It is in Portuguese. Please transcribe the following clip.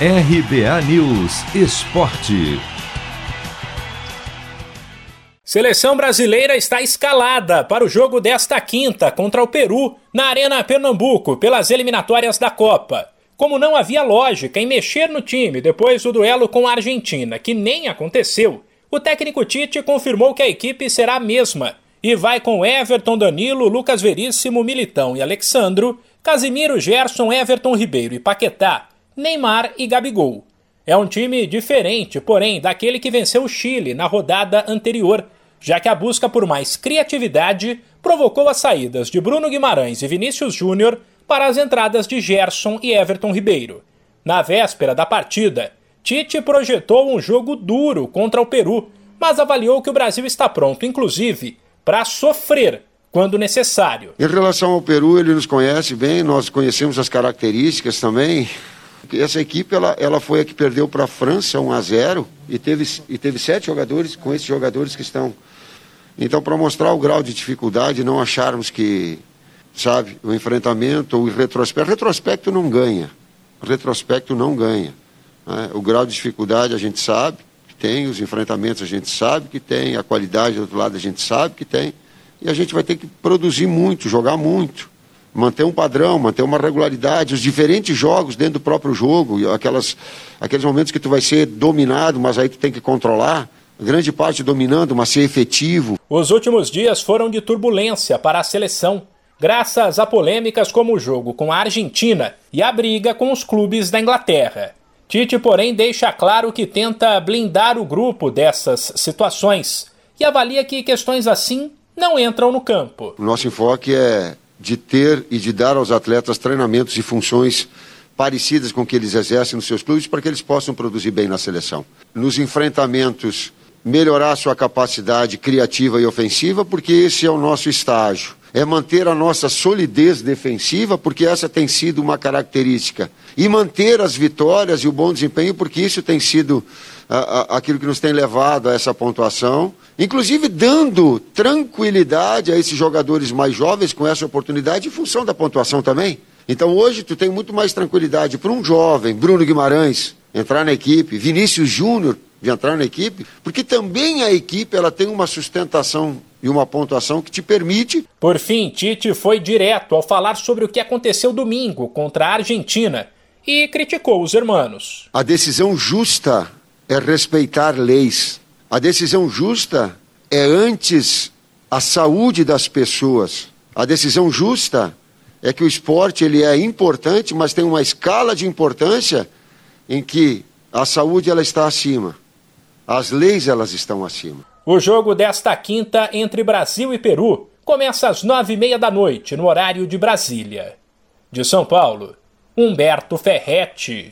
RBA News Esporte. Seleção brasileira está escalada para o jogo desta quinta contra o Peru na Arena Pernambuco pelas eliminatórias da Copa. Como não havia lógica em mexer no time depois do duelo com a Argentina, que nem aconteceu, o técnico Tite confirmou que a equipe será a mesma e vai com Everton, Danilo, Lucas Veríssimo, Militão e Alexandro, Casimiro, Gerson, Everton Ribeiro e Paquetá, Neymar e Gabigol. É um time diferente, porém, daquele que venceu o Chile na rodada anterior, já que a busca por mais criatividade provocou as saídas de Bruno Guimarães e Vinícius Júnior para as entradas de Gerson e Everton Ribeiro. Na véspera da partida, Tite projetou um jogo duro contra o Peru, mas avaliou que o Brasil está pronto, inclusive, para sofrer quando necessário. Em relação ao Peru, ele nos conhece bem, nós conhecemos as características também. Essa equipe ela, ela foi a que perdeu para a França 1 a 0 e teve, e teve sete jogadores com esses jogadores que estão então, para mostrar o grau de dificuldade, não acharmos que, sabe, o enfrentamento, o retrospecto, retrospecto não ganha. Retrospecto não ganha. Né? O grau de dificuldade a gente sabe que tem, os enfrentamentos a gente sabe que tem, a qualidade do outro lado a gente sabe que tem. E a gente vai ter que produzir muito, jogar muito, manter um padrão, manter uma regularidade, os diferentes jogos dentro do próprio jogo, aquelas, aqueles momentos que tu vai ser dominado, mas aí tu tem que controlar grande parte dominando, mas ser efetivo. Os últimos dias foram de turbulência para a seleção, graças a polêmicas como o jogo com a Argentina e a briga com os clubes da Inglaterra. Tite, porém, deixa claro que tenta blindar o grupo dessas situações e avalia que questões assim não entram no campo. O nosso enfoque é de ter e de dar aos atletas treinamentos e funções parecidas com que eles exercem nos seus clubes para que eles possam produzir bem na seleção. Nos enfrentamentos melhorar sua capacidade criativa e ofensiva, porque esse é o nosso estágio. É manter a nossa solidez defensiva, porque essa tem sido uma característica. E manter as vitórias e o bom desempenho, porque isso tem sido a, a, aquilo que nos tem levado a essa pontuação. Inclusive dando tranquilidade a esses jogadores mais jovens com essa oportunidade em função da pontuação também. Então hoje tu tem muito mais tranquilidade para um jovem, Bruno Guimarães, entrar na equipe, Vinícius Júnior de entrar na equipe, porque também a equipe ela tem uma sustentação e uma pontuação que te permite. Por fim, Tite foi direto ao falar sobre o que aconteceu domingo contra a Argentina e criticou os hermanos. A decisão justa é respeitar leis. A decisão justa é antes a saúde das pessoas. A decisão justa é que o esporte ele é importante, mas tem uma escala de importância em que a saúde ela está acima. As leis elas estão acima. O jogo desta quinta entre Brasil e Peru começa às nove e meia da noite no horário de Brasília. De São Paulo, Humberto Ferretti.